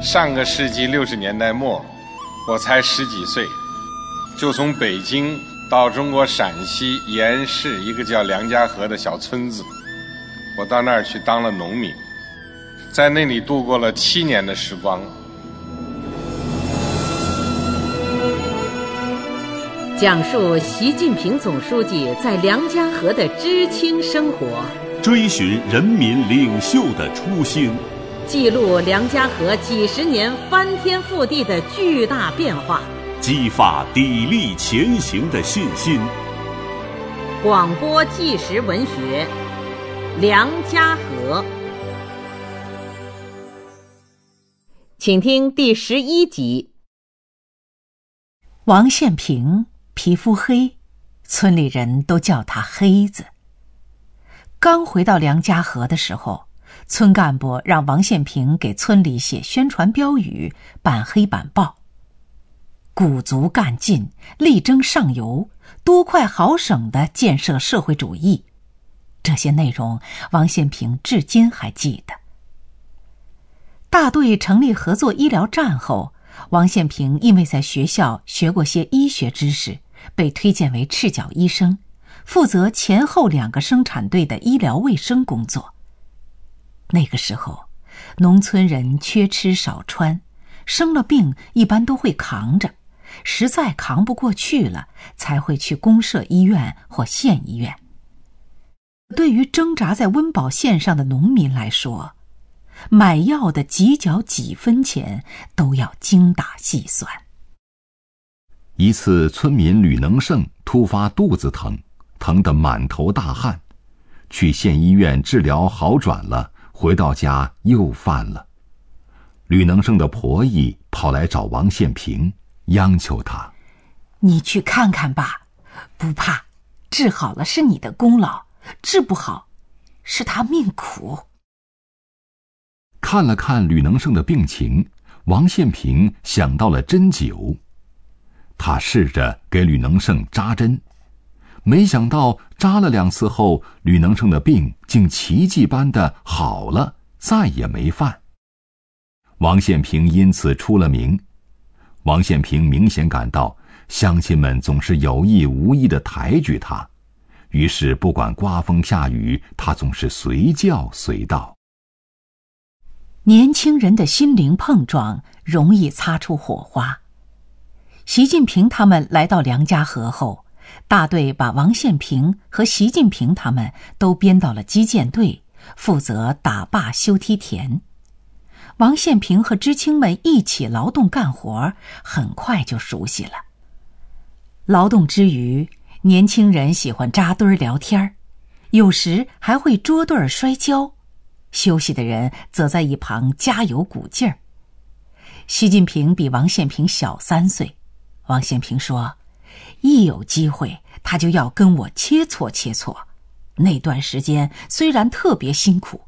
上个世纪六十年代末，我才十几岁，就从北京到中国陕西盐市一个叫梁家河的小村子，我到那儿去当了农民，在那里度过了七年的时光。讲述习近平总书记在梁家河的知青生活，追寻人民领袖的初心，记录梁家河几十年翻天覆地的巨大变化，激发砥砺前行的信心。广播纪实文学《梁家河》，请听第十一集。王献平。皮肤黑，村里人都叫他黑子。刚回到梁家河的时候，村干部让王献平给村里写宣传标语、办黑板报。鼓足干劲，力争上游，多快好省的建设社会主义。这些内容，王献平至今还记得。大队成立合作医疗站后，王献平因为在学校学过些医学知识。被推荐为赤脚医生，负责前后两个生产队的医疗卫生工作。那个时候，农村人缺吃少穿，生了病一般都会扛着，实在扛不过去了，才会去公社医院或县医院。对于挣扎在温饱线上的农民来说，买药的几角几分钱都要精打细算。一次，村民吕能胜突发肚子疼，疼得满头大汗，去县医院治疗好转了，回到家又犯了。吕能胜的婆姨跑来找王献平，央求他：“你去看看吧，不怕，治好了是你的功劳；治不好，是他命苦。”看了看吕能胜的病情，王献平想到了针灸。他试着给吕能胜扎针，没想到扎了两次后，吕能胜的病竟奇迹般的好了，再也没犯。王献平因此出了名。王献平明显感到乡亲们总是有意无意的抬举他，于是不管刮风下雨，他总是随叫随到。年轻人的心灵碰撞，容易擦出火花。习近平他们来到梁家河后，大队把王献平和习近平他们都编到了基建队，负责打坝修梯田。王献平和知青们一起劳动干活，很快就熟悉了。劳动之余，年轻人喜欢扎堆聊天，有时还会捉对儿摔跤。休息的人则在一旁加油鼓劲儿。习近平比王献平小三岁。王献平说：“一有机会，他就要跟我切磋切磋。那段时间虽然特别辛苦，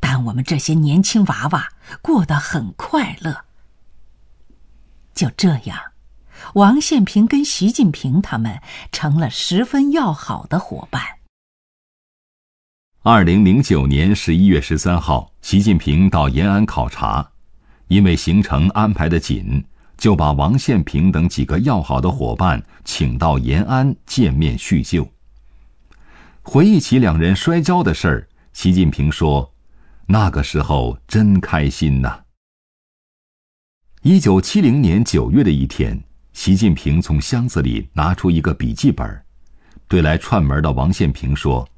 但我们这些年轻娃娃过得很快乐。”就这样，王献平跟习近平他们成了十分要好的伙伴。二零零九年十一月十三号，习近平到延安考察，因为行程安排的紧。就把王献平等几个要好的伙伴请到延安见面叙旧。回忆起两人摔跤的事儿，习近平说：“那个时候真开心呐。”一九七零年九月的一天，习近平从箱子里拿出一个笔记本，对来串门的王献平说：“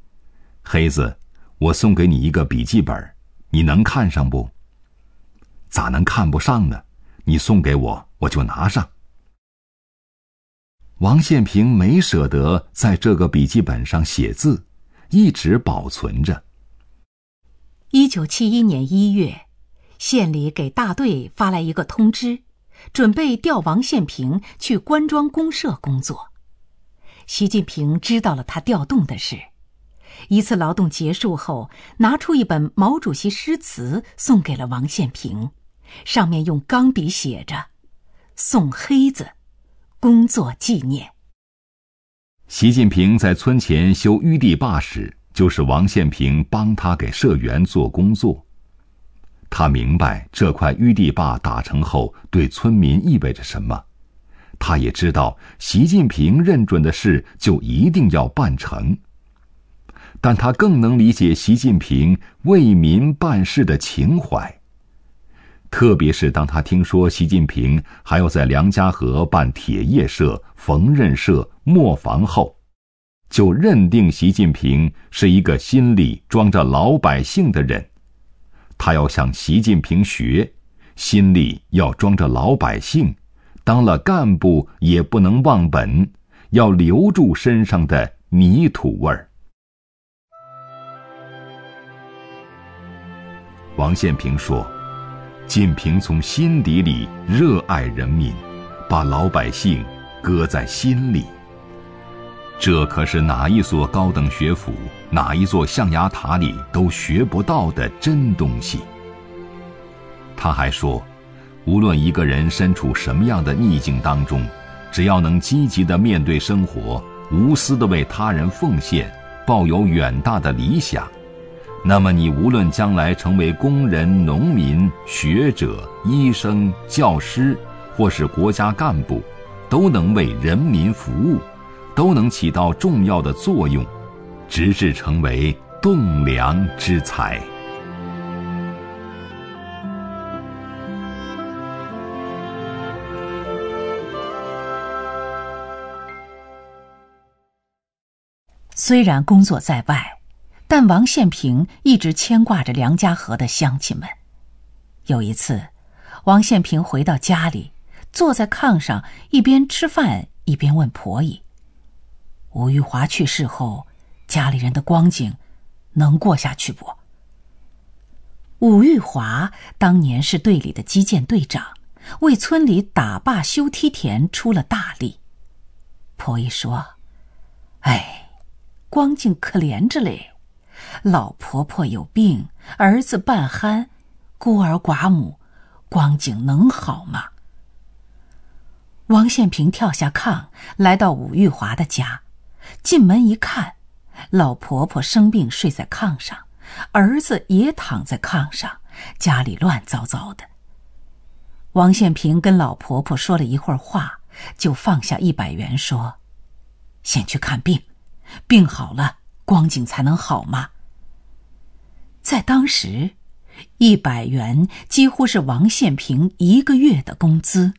黑子，我送给你一个笔记本，你能看上不？咋能看不上呢？你送给我。”我就拿上。王献平没舍得在这个笔记本上写字，一直保存着。一九七一年一月，县里给大队发来一个通知，准备调王献平去关庄公社工作。习近平知道了他调动的事，一次劳动结束后，拿出一本毛主席诗词送给了王献平，上面用钢笔写着。送黑子，工作纪念。习近平在村前修淤地坝时，就是王献平帮他给社员做工作。他明白这块淤地坝打成后对村民意味着什么，他也知道习近平认准的事就一定要办成。但他更能理解习近平为民办事的情怀。特别是当他听说习近平还要在梁家河办铁业社、缝纫社、磨坊后，就认定习近平是一个心里装着老百姓的人。他要向习近平学，心里要装着老百姓，当了干部也不能忘本，要留住身上的泥土味儿。王献平说。晋平从心底里热爱人民，把老百姓搁在心里。这可是哪一所高等学府、哪一座象牙塔里都学不到的真东西。他还说，无论一个人身处什么样的逆境当中，只要能积极的面对生活，无私的为他人奉献，抱有远大的理想。那么，你无论将来成为工人、农民、学者、医生、教师，或是国家干部，都能为人民服务，都能起到重要的作用，直至成为栋梁之才。虽然工作在外。但王献平一直牵挂着梁家河的乡亲们。有一次，王献平回到家里，坐在炕上，一边吃饭一边问婆姨：“吴玉华去世后，家里人的光景能过下去不？”武玉华当年是队里的击剑队长，为村里打坝修梯田出了大力。婆姨说：“哎，光景可怜着嘞。”老婆婆有病，儿子半憨，孤儿寡母，光景能好吗？王献平跳下炕，来到武玉华的家，进门一看，老婆婆生病睡在炕上，儿子也躺在炕上，家里乱糟糟的。王献平跟老婆婆说了一会儿话，就放下一百元说：“先去看病，病好了。”光景才能好吗？在当时，一百元几乎是王献平一个月的工资。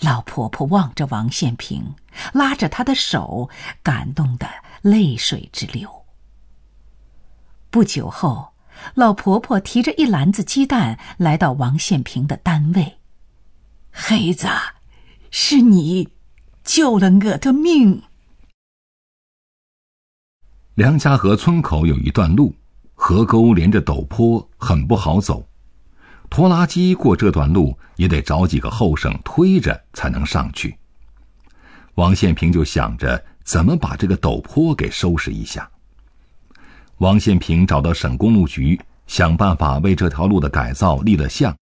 老婆婆望着王献平，拉着他的手，感动的泪水直流。不久后，老婆婆提着一篮子鸡蛋来到王献平的单位。黑子，是你救了我的命。梁家河村口有一段路，河沟连着陡坡，很不好走。拖拉机过这段路也得找几个后生推着才能上去。王献平就想着怎么把这个陡坡给收拾一下。王献平找到省公路局，想办法为这条路的改造立了项，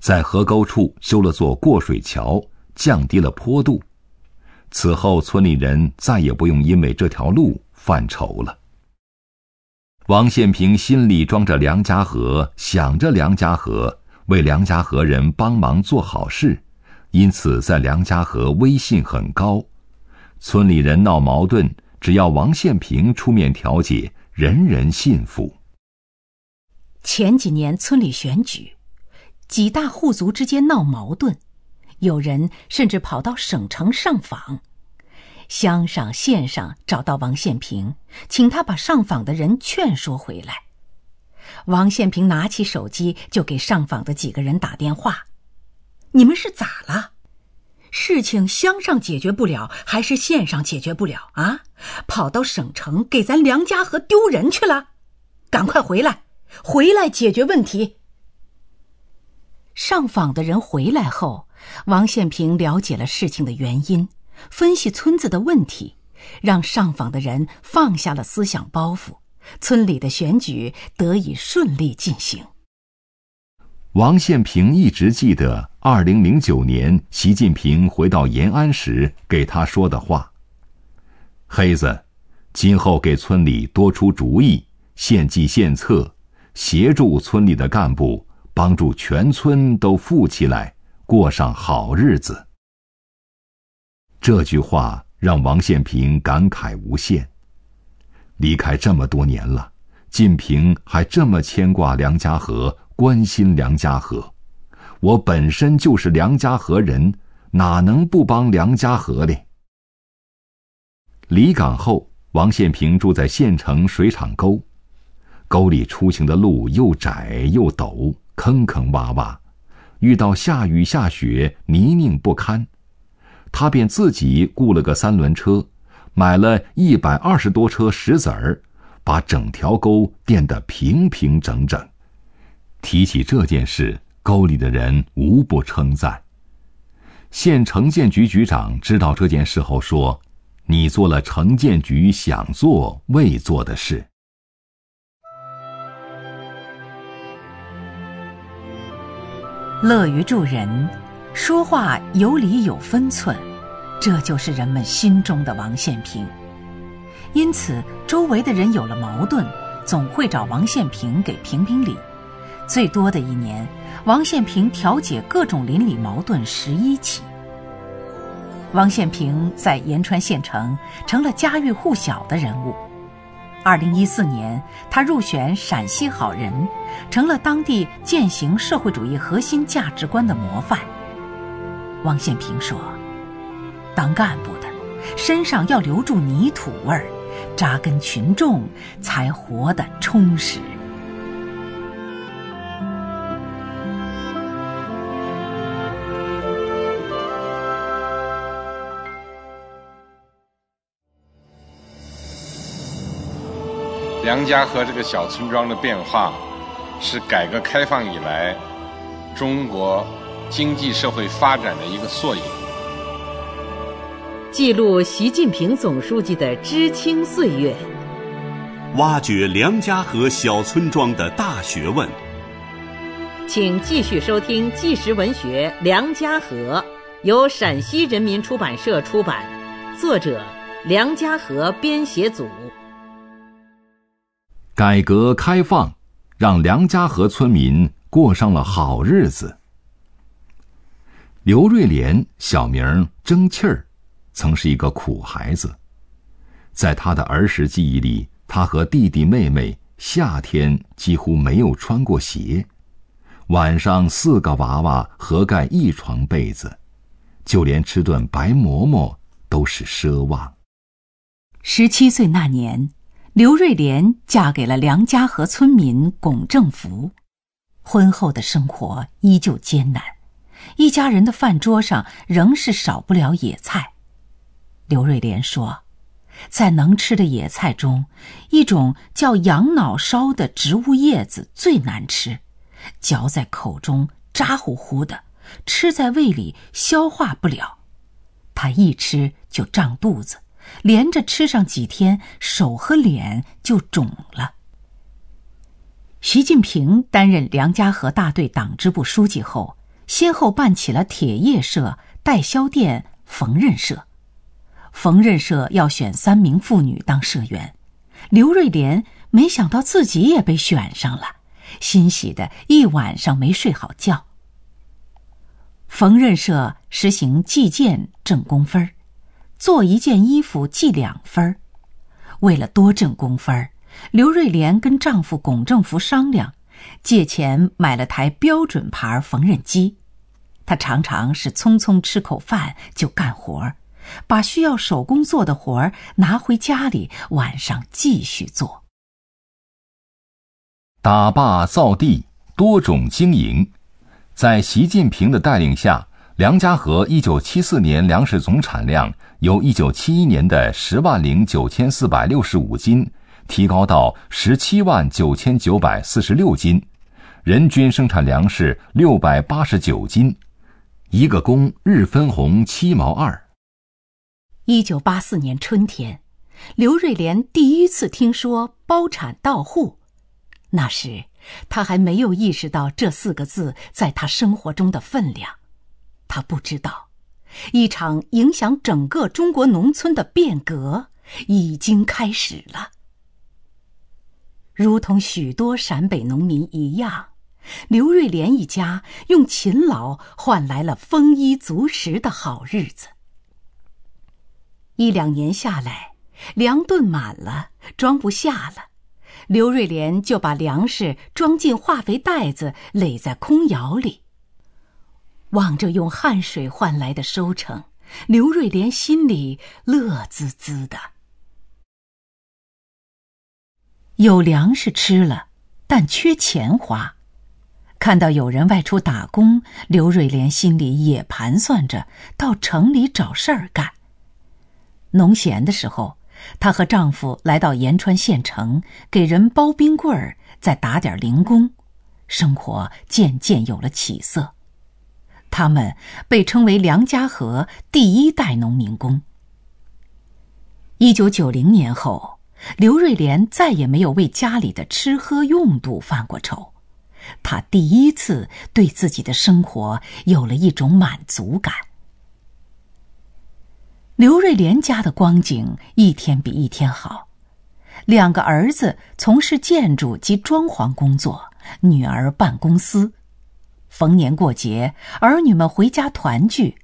在河沟处修了座过水桥，降低了坡度。此后，村里人再也不用因为这条路。犯愁了。王献平心里装着梁家河，想着梁家河，为梁家河人帮忙做好事，因此在梁家河威信很高。村里人闹矛盾，只要王献平出面调解，人人信服。前几年村里选举，几大户族之间闹矛盾，有人甚至跑到省城上访。乡上县上找到王献平，请他把上访的人劝说回来。王献平拿起手机就给上访的几个人打电话：“你们是咋了？事情乡上解决不了，还是县上解决不了啊？跑到省城给咱梁家河丢人去了？赶快回来，回来解决问题。”上访的人回来后，王献平了解了事情的原因。分析村子的问题，让上访的人放下了思想包袱，村里的选举得以顺利进行。王献平一直记得二零零九年习近平回到延安时给他说的话：“黑子，今后给村里多出主意，献计献策，协助村里的干部，帮助全村都富起来，过上好日子。这句话让王献平感慨无限。离开这么多年了，晋平还这么牵挂梁家河，关心梁家河。我本身就是梁家河人，哪能不帮梁家河哩？离港后，王献平住在县城水厂沟，沟里出行的路又窄又陡，坑坑洼洼，遇到下雨下雪，泥泞不堪。他便自己雇了个三轮车，买了一百二十多车石子儿，把整条沟垫得平平整整。提起这件事，沟里的人无不称赞。县城建局局长知道这件事后说：“你做了城建局想做未做的事。”乐于助人。说话有理有分寸，这就是人们心中的王献平。因此，周围的人有了矛盾，总会找王献平给评评理。最多的一年，王献平调解各种邻里矛盾十一起。王献平在延川县城成了家喻户晓的人物。二零一四年，他入选陕西好人，成了当地践行社会主义核心价值观的模范。王献平说：“当干部的身上要留住泥土味儿，扎根群众，才活得充实。”梁家河这个小村庄的变化，是改革开放以来中国。经济社会发展的一个缩影，记录习近平总书记的知青岁月，挖掘梁家河小村庄的大学问。请继续收听纪实文学《梁家河》，由陕西人民出版社出版，作者梁家河编写组。改革开放让梁家河村民过上了好日子。刘瑞莲，小名争气儿，曾是一个苦孩子。在他的儿时记忆里，他和弟弟妹妹夏天几乎没有穿过鞋，晚上四个娃娃合盖一床被子，就连吃顿白馍馍都是奢望。十七岁那年，刘瑞莲嫁给了梁家河村民龚正福，婚后的生活依旧艰难。一家人的饭桌上仍是少不了野菜。刘瑞莲说，在能吃的野菜中，一种叫羊脑烧的植物叶子最难吃，嚼在口中渣乎乎的，吃在胃里消化不了。他一吃就胀肚子，连着吃上几天，手和脸就肿了。习近平担任梁家河大队党支部书记后。先后办起了铁业社、代销店、缝纫社。缝纫社要选三名妇女当社员，刘瑞莲没想到自己也被选上了，欣喜的一晚上没睡好觉。缝纫社实行计件挣工分儿，做一件衣服计两分儿。为了多挣工分儿，刘瑞莲跟丈夫龚正福商量，借钱买了台标准牌缝纫机。他常常是匆匆吃口饭就干活儿，把需要手工做的活儿拿回家里，晚上继续做。打坝造地，多种经营，在习近平的带领下，梁家河一九七四年粮食总产量由一九七一年的十万零九千四百六十五斤，提高到十七万九千九百四十六斤，人均生产粮食六百八十九斤。一个工日分红七毛二。一九八四年春天，刘瑞莲第一次听说包产到户，那时他还没有意识到这四个字在他生活中的分量，他不知道，一场影响整个中国农村的变革已经开始了。如同许多陕北农民一样，刘瑞莲一家用勤劳换来了丰衣足食的好日子。一两年下来，粮顿满了，装不下了，刘瑞莲就把粮食装进化肥袋子，垒在空窑里。望着用汗水换来的收成，刘瑞莲心里乐滋滋的。有粮食吃了，但缺钱花。看到有人外出打工，刘瑞莲心里也盘算着到城里找事儿干。农闲的时候，她和丈夫来到延川县城，给人包冰棍儿，再打点零工，生活渐渐有了起色。他们被称为梁家河第一代农民工。一九九零年后，刘瑞莲再也没有为家里的吃喝用度犯过愁，他第一次对自己的生活有了一种满足感。刘瑞莲家的光景一天比一天好，两个儿子从事建筑及装潢工作，女儿办公司。逢年过节，儿女们回家团聚，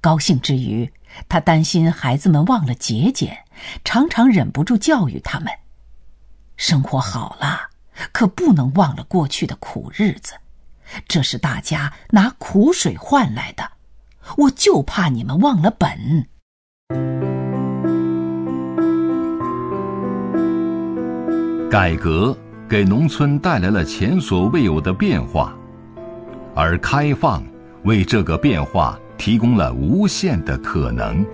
高兴之余，他担心孩子们忘了节俭，常常忍不住教育他们：“生活好了，可不能忘了过去的苦日子，这是大家拿苦水换来的，我就怕你们忘了本。”改革给农村带来了前所未有的变化。而开放为这个变化提供了无限的可能。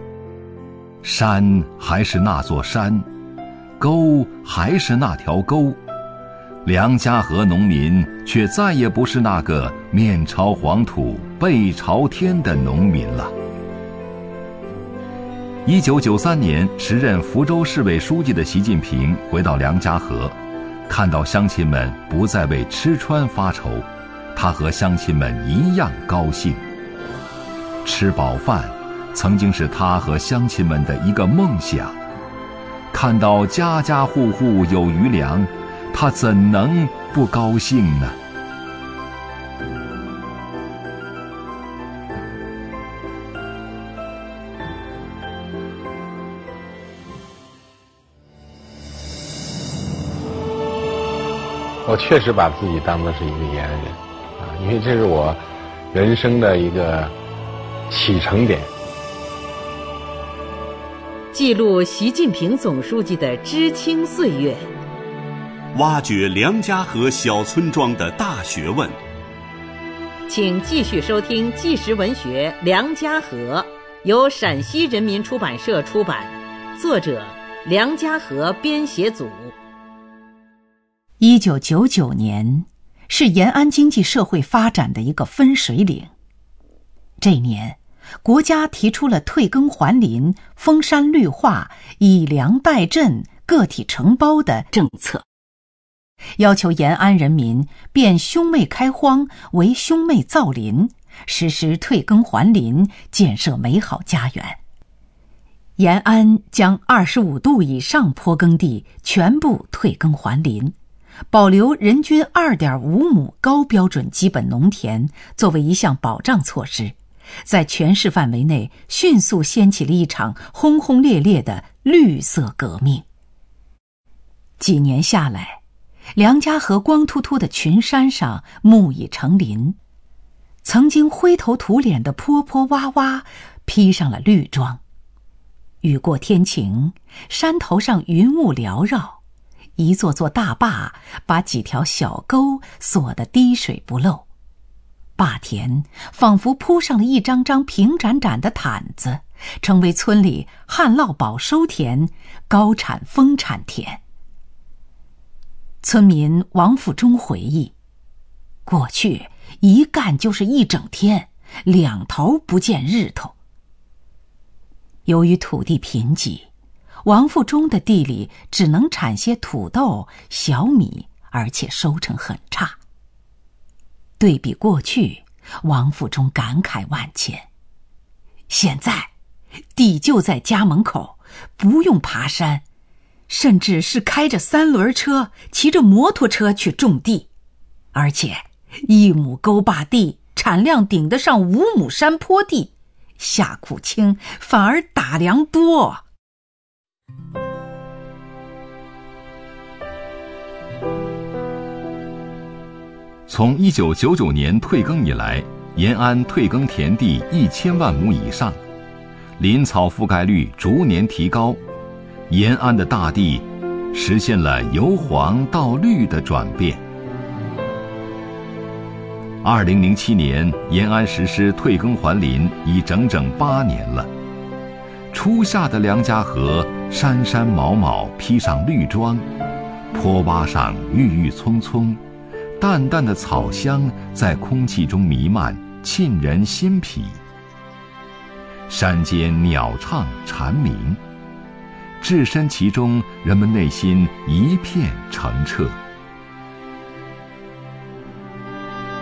山还是那座山，沟还是那条沟，梁家河农民却再也不是那个面朝黄土背朝天的农民了。一九九三年，时任福州市委书记的习近平回到梁家河，看到乡亲们不再为吃穿发愁。他和乡亲们一样高兴。吃饱饭，曾经是他和乡亲们的一个梦想。看到家家户户有余粮，他怎能不高兴呢？我确实把自己当做是一个延安人啊。因为这是我人生的一个启程点，记录习近平总书记的知青岁月，挖掘梁家河小村庄的大学问。请继续收听纪实文学《梁家河》，由陕西人民出版社出版，作者梁家河编写组。一九九九年。是延安经济社会发展的一个分水岭。这年，国家提出了退耕还林、封山绿化、以粮代赈、个体承包的政策，要求延安人民变兄妹开荒为兄妹造林，实施退耕还林，建设美好家园。延安将二十五度以上坡耕地全部退耕还林。保留人均二点五亩高标准基本农田作为一项保障措施，在全市范围内迅速掀起了一场轰轰烈烈的绿色革命。几年下来，梁家河光秃秃的群山上木已成林，曾经灰头土脸的坡坡洼洼披上了绿装。雨过天晴，山头上云雾缭绕。一座座大坝把几条小沟锁得滴水不漏，坝田仿佛铺上了一张张平展展的毯子，成为村里旱涝保收田、高产丰产田。村民王富忠回忆，过去一干就是一整天，两头不见日头。由于土地贫瘠。王富忠的地里只能产些土豆、小米，而且收成很差。对比过去，王富忠感慨万千。现在，地就在家门口，不用爬山，甚至是开着三轮车、骑着摩托车去种地，而且一亩沟坝地产量顶得上五亩山坡地，下苦轻反而打粮多。从一九九九年退耕以来，延安退耕田地一千万亩以上，林草覆盖率逐年提高，延安的大地实现了由黄到绿的转变。二零零七年，延安实施退耕还林已整整八年了。初夏的梁家河，山山毛毛披上绿装，坡洼上郁郁葱葱。淡淡的草香在空气中弥漫，沁人心脾。山间鸟唱蝉鸣，置身其中，人们内心一片澄澈。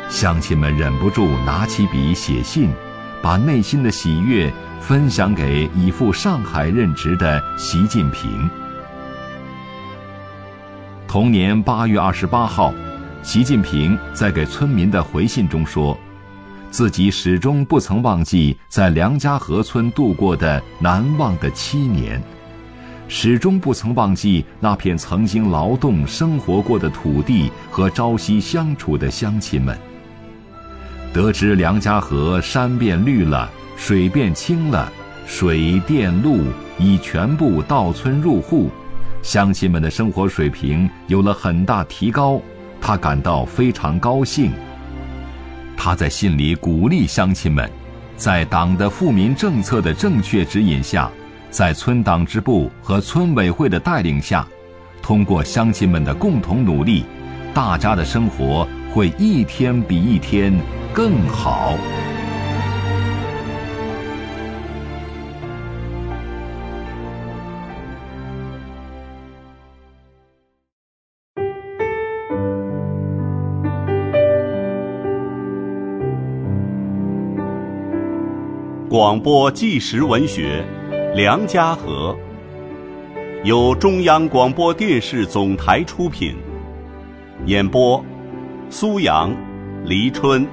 乡亲们忍不住拿起笔写信，把内心的喜悦分享给已赴上海任职的习近平。同年八月二十八号。习近平在给村民的回信中说：“自己始终不曾忘记在梁家河村度过的难忘的七年，始终不曾忘记那片曾经劳动生活过的土地和朝夕相处的乡亲们。得知梁家河山变绿了，水变清了，水电路已全部到村入户，乡亲们的生活水平有了很大提高。”他感到非常高兴。他在信里鼓励乡亲们，在党的富民政策的正确指引下，在村党支部和村委会的带领下，通过乡亲们的共同努力，大家的生活会一天比一天更好。广播纪实文学《梁家河》，由中央广播电视总台出品，演播：苏阳、黎春。